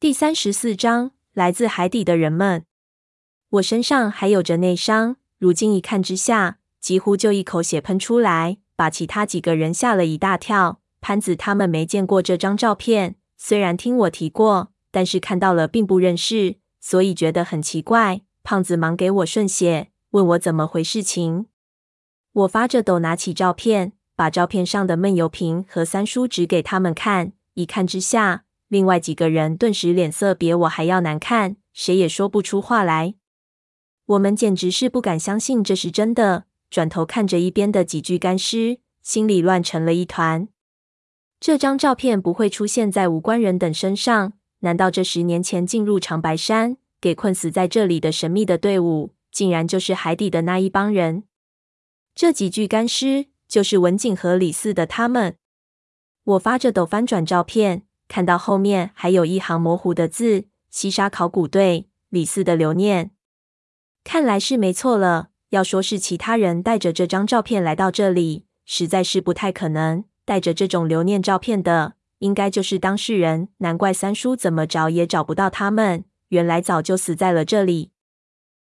第三十四章，来自海底的人们。我身上还有着内伤，如今一看之下，几乎就一口血喷出来，把其他几个人吓了一大跳。潘子他们没见过这张照片，虽然听我提过，但是看到了并不认识，所以觉得很奇怪。胖子忙给我顺血，问我怎么回事情。我发着抖，拿起照片，把照片上的闷油瓶和三叔指给他们看。一看之下，另外几个人顿时脸色比我还要难看，谁也说不出话来。我们简直是不敢相信这是真的，转头看着一边的几具干尸，心里乱成了一团。这张照片不会出现在无关人等身上，难道这十年前进入长白山，给困死在这里的神秘的队伍，竟然就是海底的那一帮人？这几具干尸就是文景和李四的他们。我发着抖翻转照片，看到后面还有一行模糊的字：“西沙考古队李四的留念。”看来是没错了。要说是其他人带着这张照片来到这里，实在是不太可能。带着这种留念照片的，应该就是当事人。难怪三叔怎么找也找不到他们，原来早就死在了这里。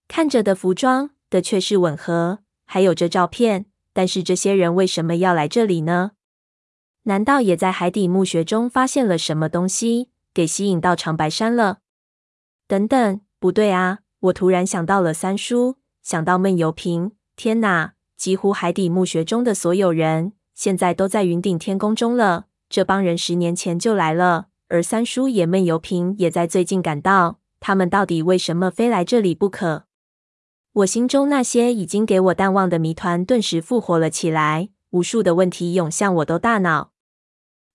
看着的服装的确是吻合，还有这照片。但是这些人为什么要来这里呢？难道也在海底墓穴中发现了什么东西，给吸引到长白山了？等等，不对啊！我突然想到了三叔，想到闷油瓶。天哪！几乎海底墓穴中的所有人，现在都在云顶天宫中了。这帮人十年前就来了，而三叔也闷油瓶也在最近赶到。他们到底为什么非来这里不可？我心中那些已经给我淡忘的谜团，顿时复活了起来。无数的问题涌向我的大脑。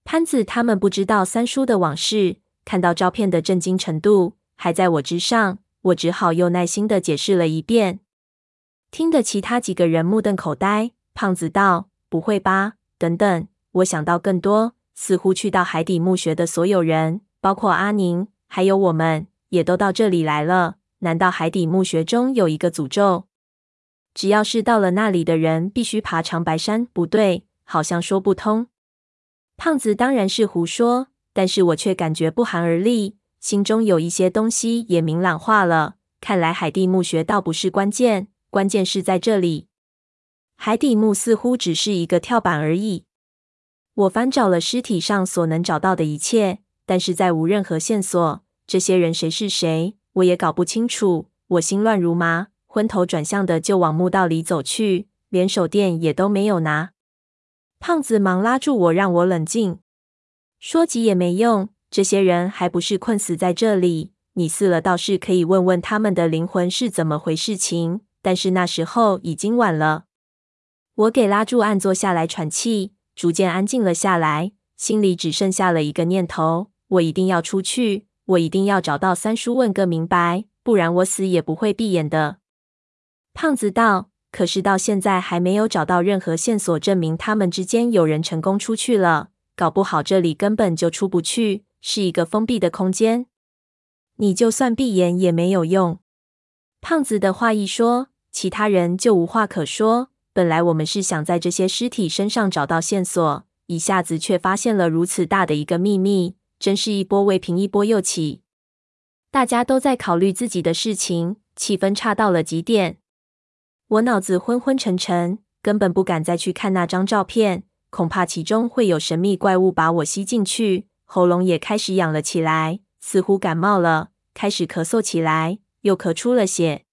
潘子他们不知道三叔的往事，看到照片的震惊程度还在我之上，我只好又耐心的解释了一遍，听得其他几个人目瞪口呆。胖子道：“不会吧？等等，我想到更多，似乎去到海底墓穴的所有人，包括阿宁，还有我们，也都到这里来了。难道海底墓穴中有一个诅咒？只要是到了那里的人，必须爬长白山？不对，好像说不通。”胖子当然是胡说，但是我却感觉不寒而栗，心中有一些东西也明朗化了。看来海底墓穴倒不是关键，关键是在这里。海底墓似乎只是一个跳板而已。我翻找了尸体上所能找到的一切，但是再无任何线索。这些人谁是谁，我也搞不清楚。我心乱如麻，昏头转向的就往墓道里走去，连手电也都没有拿。胖子忙拉住我，让我冷静。说急也没用，这些人还不是困死在这里。你死了倒是可以问问他们的灵魂是怎么回事情，但是那时候已经晚了。我给拉住，按坐下来喘气，逐渐安静了下来，心里只剩下了一个念头：我一定要出去，我一定要找到三叔，问个明白，不然我死也不会闭眼的。胖子道。可是到现在还没有找到任何线索证明他们之间有人成功出去了，搞不好这里根本就出不去，是一个封闭的空间。你就算闭眼也没有用。胖子的话一说，其他人就无话可说。本来我们是想在这些尸体身上找到线索，一下子却发现了如此大的一个秘密，真是一波未平一波又起。大家都在考虑自己的事情，气氛差到了极点。我脑子昏昏沉沉，根本不敢再去看那张照片，恐怕其中会有神秘怪物把我吸进去。喉咙也开始痒了起来，似乎感冒了，开始咳嗽起来，又咳出了血。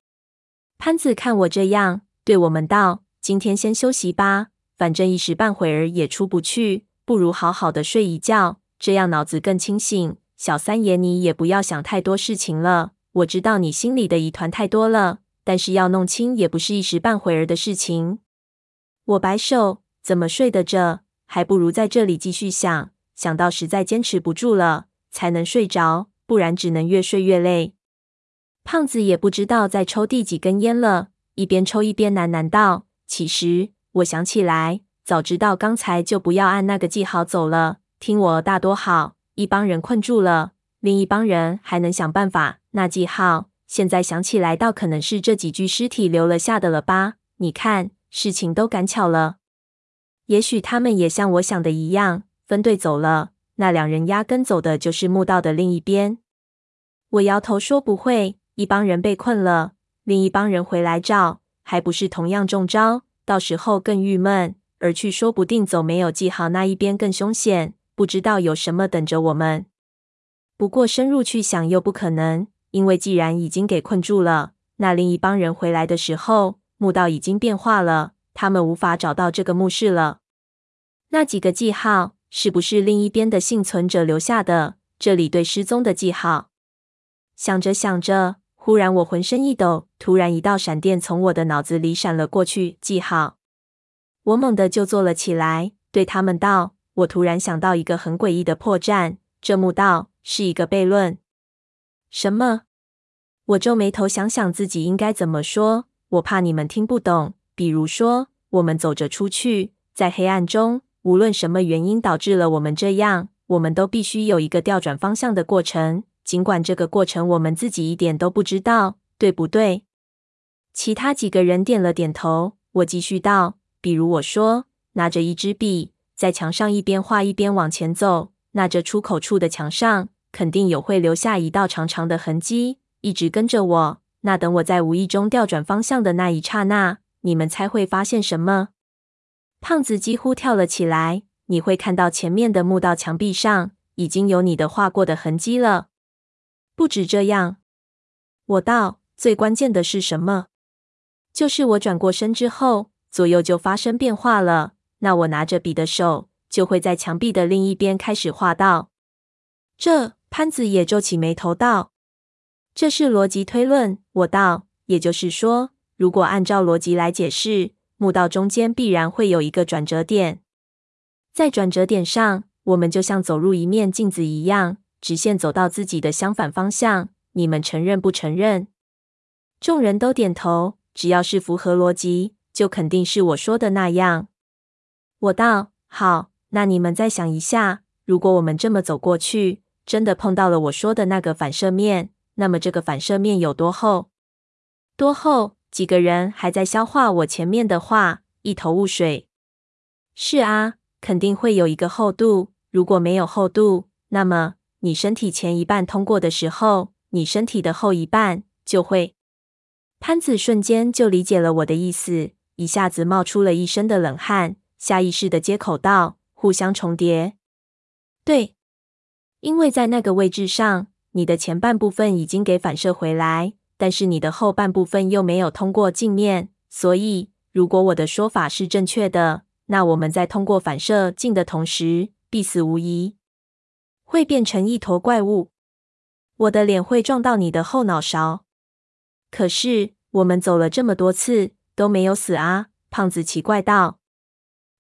潘子看我这样，对我们道：“今天先休息吧，反正一时半会儿也出不去，不如好好的睡一觉，这样脑子更清醒。小三爷，你也不要想太多事情了，我知道你心里的疑团太多了。”但是要弄清也不是一时半会儿的事情。我摆手，怎么睡得着？还不如在这里继续想，想到实在坚持不住了，才能睡着，不然只能越睡越累。胖子也不知道在抽第几根烟了，一边抽一边喃喃道：“其实我想起来，早知道刚才就不要按那个记号走了，听我大多好。一帮人困住了，另一帮人还能想办法。那记号。”现在想起来，倒可能是这几具尸体留了下的了吧？你看，事情都赶巧了。也许他们也像我想的一样，分队走了。那两人压根走的就是墓道的另一边。我摇头说：“不会。一帮人被困了，另一帮人回来找，还不是同样中招？到时候更郁闷。而去说不定走没有记好那一边更凶险，不知道有什么等着我们。不过深入去想又不可能，因为既然已经给困住了，那另一帮人回来的时候，墓道已经变化了，他们无法找到这个墓室了。那几个记号是不是另一边的幸存者留下的？这里对失踪的记号。想着想着，忽然我浑身一抖，突然一道闪电从我的脑子里闪了过去。记号，我猛地就坐了起来，对他们道：“我突然想到一个很诡异的破绽，这墓道是一个悖论。”什么？我皱眉头，想想自己应该怎么说。我怕你们听不懂。比如说，我们走着出去，在黑暗中，无论什么原因导致了我们这样，我们都必须有一个调转方向的过程。尽管这个过程我们自己一点都不知道，对不对？其他几个人点了点头。我继续道：“比如我说，拿着一支笔，在墙上一边画一边往前走，那这出口处的墙上肯定有会留下一道长长的痕迹，一直跟着我。那等我在无意中调转方向的那一刹那，你们猜会发现什么？”胖子几乎跳了起来。你会看到前面的墓道墙壁上已经有你的画过的痕迹了。不止这样，我道，最关键的是什么？就是我转过身之后，左右就发生变化了。那我拿着笔的手就会在墙壁的另一边开始画道。这潘子也皱起眉头道：“这是逻辑推论。”我道：“也就是说，如果按照逻辑来解释，墓道中间必然会有一个转折点，在转折点上，我们就像走入一面镜子一样。”直线走到自己的相反方向，你们承认不承认？众人都点头，只要是符合逻辑，就肯定是我说的那样。我道：好，那你们再想一下，如果我们这么走过去，真的碰到了我说的那个反射面，那么这个反射面有多厚？多厚？几个人还在消化我前面的话，一头雾水。是啊，肯定会有一个厚度。如果没有厚度，那么。你身体前一半通过的时候，你身体的后一半就会。潘子瞬间就理解了我的意思，一下子冒出了一身的冷汗，下意识的接口道：“互相重叠。”对，因为在那个位置上，你的前半部分已经给反射回来，但是你的后半部分又没有通过镜面，所以如果我的说法是正确的，那我们在通过反射镜的同时，必死无疑。会变成一坨怪物，我的脸会撞到你的后脑勺。可是我们走了这么多次都没有死啊！胖子奇怪道：“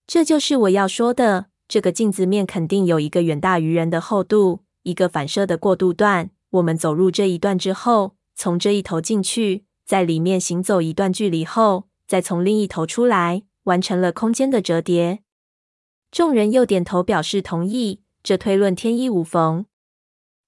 这就是我要说的，这个镜子面肯定有一个远大于人的厚度，一个反射的过渡段。我们走入这一段之后，从这一头进去，在里面行走一段距离后，再从另一头出来，完成了空间的折叠。”众人又点头表示同意。这推论天衣无缝。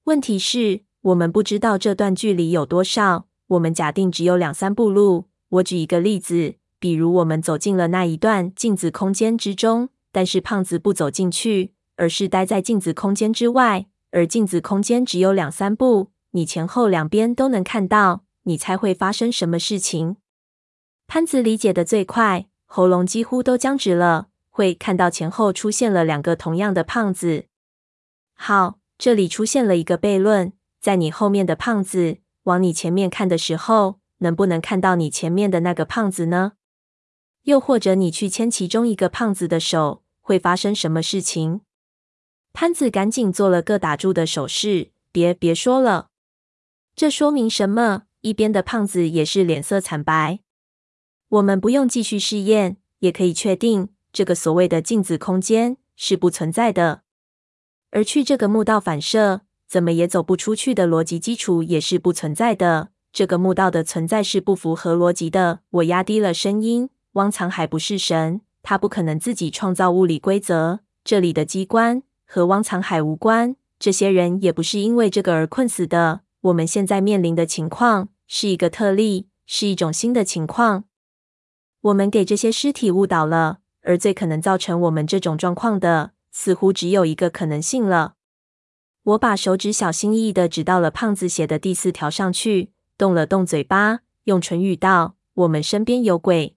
问题是，我们不知道这段距离有多少。我们假定只有两三步路。我举一个例子，比如我们走进了那一段镜子空间之中，但是胖子不走进去，而是待在镜子空间之外，而镜子空间只有两三步，你前后两边都能看到。你猜会发生什么事情？潘子理解的最快，喉咙几乎都僵直了。会看到前后出现了两个同样的胖子。好，这里出现了一个悖论。在你后面的胖子往你前面看的时候，能不能看到你前面的那个胖子呢？又或者你去牵其中一个胖子的手，会发生什么事情？潘子赶紧做了个打住的手势，别别说了。这说明什么？一边的胖子也是脸色惨白。我们不用继续试验，也可以确定这个所谓的镜子空间是不存在的。而去这个墓道反射，怎么也走不出去的逻辑基础也是不存在的。这个墓道的存在是不符合逻辑的。我压低了声音：“汪藏海不是神，他不可能自己创造物理规则。这里的机关和汪藏海无关，这些人也不是因为这个而困死的。我们现在面临的情况是一个特例，是一种新的情况。我们给这些尸体误导了，而最可能造成我们这种状况的。”似乎只有一个可能性了。我把手指小心翼翼的指到了胖子写的第四条上去，动了动嘴巴，用唇语道：“我们身边有鬼。”